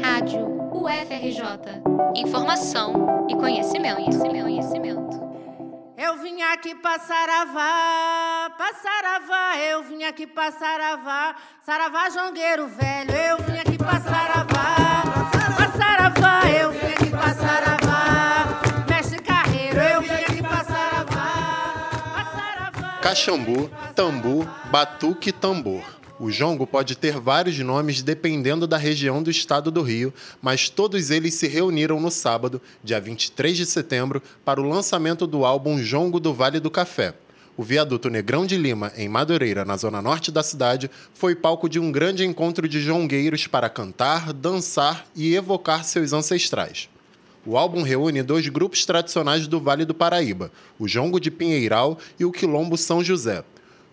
Rádio UFRJ. Informação e conhecimento, conhecimento, conhecimento. Eu vim aqui pra Saravá, pra Saravá, eu vim aqui pra Saravá, Saravá jongueiro velho, eu vim aqui pra Saravá, pra Saravá, eu vim aqui pra Saravá, mestre carreiro, eu vim aqui pra Saravá, pra Saravá. Caxambu, tambu, batuque e tambor. O jongo pode ter vários nomes dependendo da região do estado do Rio, mas todos eles se reuniram no sábado, dia 23 de setembro, para o lançamento do álbum Jongo do Vale do Café. O viaduto Negrão de Lima, em Madureira, na zona norte da cidade, foi palco de um grande encontro de jongueiros para cantar, dançar e evocar seus ancestrais. O álbum reúne dois grupos tradicionais do Vale do Paraíba, o Jongo de Pinheiral e o Quilombo São José.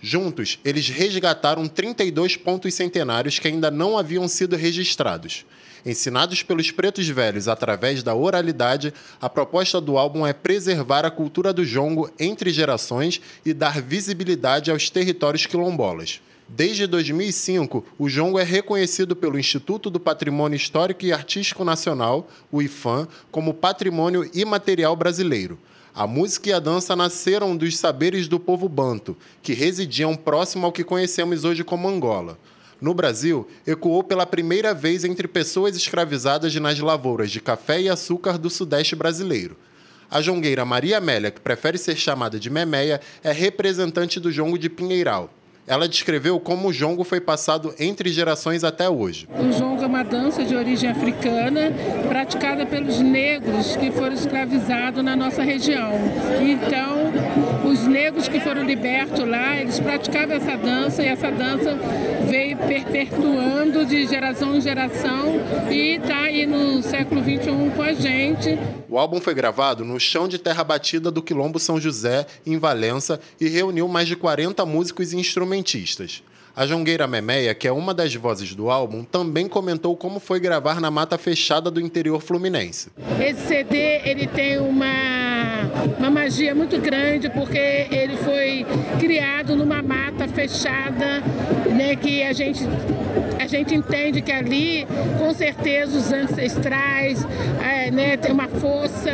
Juntos, eles resgataram 32 pontos centenários que ainda não haviam sido registrados. Ensinados pelos pretos velhos através da oralidade, a proposta do álbum é preservar a cultura do jongo entre gerações e dar visibilidade aos territórios quilombolas. Desde 2005, o jongo é reconhecido pelo Instituto do Patrimônio Histórico e Artístico Nacional, o IFAM, como Patrimônio Imaterial Brasileiro. A música e a dança nasceram dos saberes do povo banto, que residiam próximo ao que conhecemos hoje como Angola. No Brasil, ecoou pela primeira vez entre pessoas escravizadas nas lavouras de café e açúcar do sudeste brasileiro. A jongueira Maria Amélia, que prefere ser chamada de Memeia, é representante do jongo de Pinheiral. Ela descreveu como o jongo foi passado entre gerações até hoje. O jongo é uma dança de origem africana praticada pelos negros que foram escravizados na nossa região. Então, os negros que foram libertos lá, eles praticavam essa dança e essa dança veio perpetuando de geração em geração e está aí no século XXI com a gente. O álbum foi gravado no chão de terra batida do Quilombo São José, em Valença, e reuniu mais de 40 músicos e instrumentistas. A jongueira Memeia, que é uma das vozes do álbum, também comentou como foi gravar na mata fechada do interior fluminense. Esse CD ele tem uma, uma magia muito grande porque ele foi criado numa mata fechada, né, que a gente a gente entende que ali, com certeza, os ancestrais é, né, tem uma força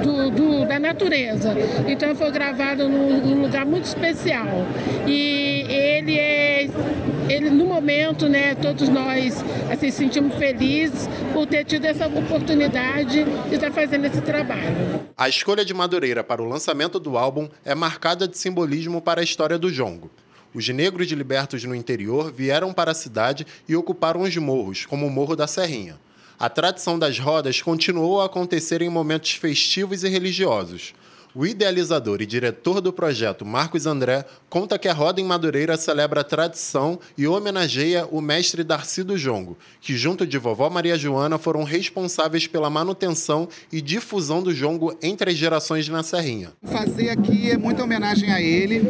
do, do, da natureza. Então foi gravado num, num lugar muito especial. E ele é ele no momento, né, todos nós assim sentimos felizes por ter tido essa oportunidade de estar fazendo esse trabalho. A escolha de Madureira para o lançamento do álbum é marcada de simbolismo para a história do jongo. Os negros libertos no interior vieram para a cidade e ocuparam os morros, como o Morro da Serrinha. A tradição das rodas continuou a acontecer em momentos festivos e religiosos. O idealizador e diretor do projeto, Marcos André, conta que a Roda em Madureira celebra a tradição e homenageia o mestre Darcy do Jongo, que, junto de vovó Maria Joana, foram responsáveis pela manutenção e difusão do jongo entre as gerações na Serrinha. Fazer aqui é muita homenagem a ele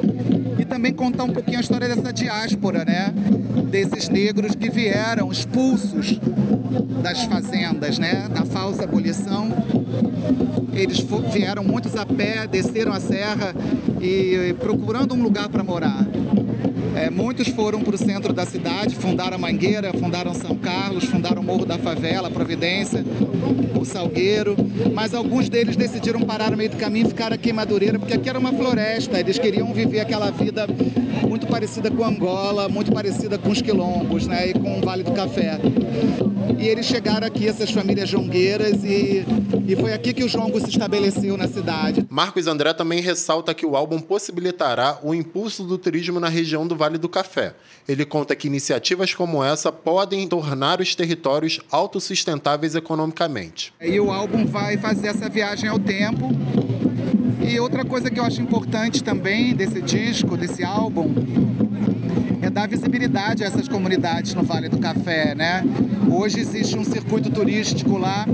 e também contar um pouquinho a história dessa diáspora, né? Desses negros que vieram expulsos das fazendas, né? Da falsa abolição. Eles vieram muitos a pé, desceram a serra e procurando um lugar para morar. É, muitos foram para o centro da cidade, fundaram a Mangueira, fundaram São Carlos, fundaram o Morro da Favela, Providência, o Salgueiro, mas alguns deles decidiram parar no meio do caminho e ficar aqui em Madureira, porque aqui era uma floresta, eles queriam viver aquela vida muito parecida com Angola, muito parecida com os quilombos, né, e com o Vale do Café. E eles chegaram aqui, essas famílias jongueiras, e, e foi aqui que o jongo se estabeleceu na cidade. Marcos André também ressalta que o álbum possibilitará o impulso do turismo na região do Vale do Café. Ele conta que iniciativas como essa podem tornar os territórios autossustentáveis economicamente. E o álbum vai fazer essa viagem ao tempo. E outra coisa que eu acho importante também desse disco, desse álbum, é dar visibilidade a essas comunidades no Vale do Café, né? Hoje existe um circuito turístico lá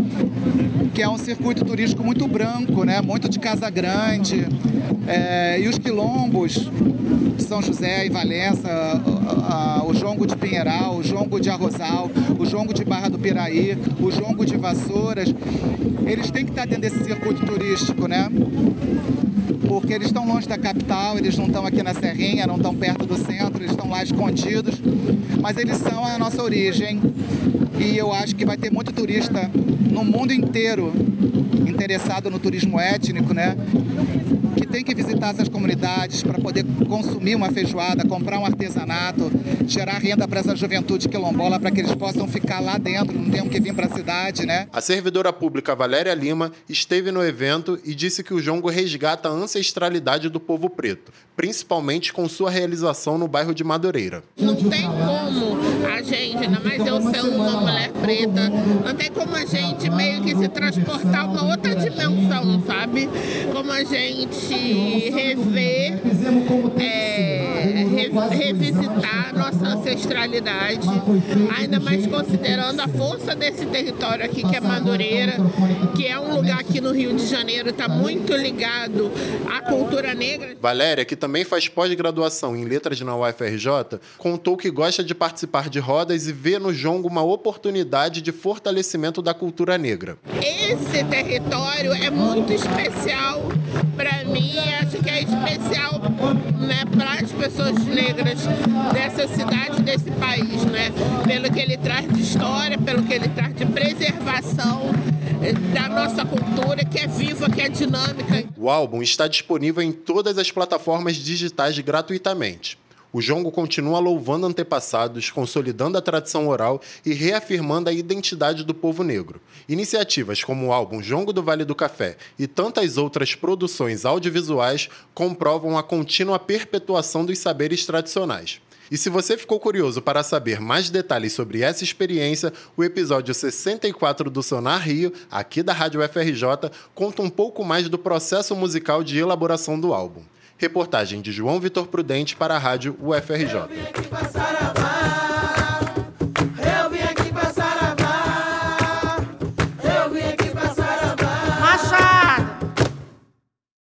que é um circuito turístico muito branco, né? Muito de casa grande. É, e os quilombos, São José e Valença, o jongo de Pinheiral, o jongo de Arrozal, o jongo de Barra do Piraí, o jongo de Vassouras, eles têm que estar dentro desse circuito turístico, né? porque eles estão longe da capital, eles não estão aqui na Serrinha, não estão perto do centro, eles estão lá escondidos, mas eles são a nossa origem. E eu acho que vai ter muito turista no mundo inteiro interessado no turismo étnico, né? Que tem que visitar essas comunidades para poder consumir uma feijoada, comprar um artesanato, gerar renda para essa juventude quilombola para que eles possam ficar lá dentro, não tenham que vir para a cidade, né? A servidora pública Valéria Lima esteve no evento e disse que o jongo resgata a ancestralidade do povo preto, principalmente com sua realização no bairro de Madureira. Não tem como a gente, ainda mais eu sendo uma mulher preta, não tem como a gente meio que se transportar uma outra dimensão, sabe? Como a gente rever, é, revisitar nossa ancestralidade, ainda mais considerando a força desse território aqui que é Madureira, que é um lugar aqui no Rio de Janeiro, está muito ligado à cultura negra. Valéria, que também faz pós-graduação em letras na UFRJ, contou que gosta de participar de rodas e vê no jongo uma oportunidade de fortalecimento da cultura negra. Esse território é muito especial para mim, acho que é especial né, para as pessoas negras dessa cidade, desse país, né? Pelo que ele traz de história, pelo que ele traz de preservação eh, da nossa cultura, que é viva, que é dinâmica. O álbum está disponível em todas as plataformas digitais gratuitamente. O jongo continua louvando antepassados, consolidando a tradição oral e reafirmando a identidade do povo negro. Iniciativas como o álbum Jongo do Vale do Café e tantas outras produções audiovisuais comprovam a contínua perpetuação dos saberes tradicionais. E se você ficou curioso para saber mais detalhes sobre essa experiência, o episódio 64 do Sonar Rio, aqui da Rádio FRJ, conta um pouco mais do processo musical de elaboração do álbum. Reportagem de João Vitor Prudente para a rádio UFRJ.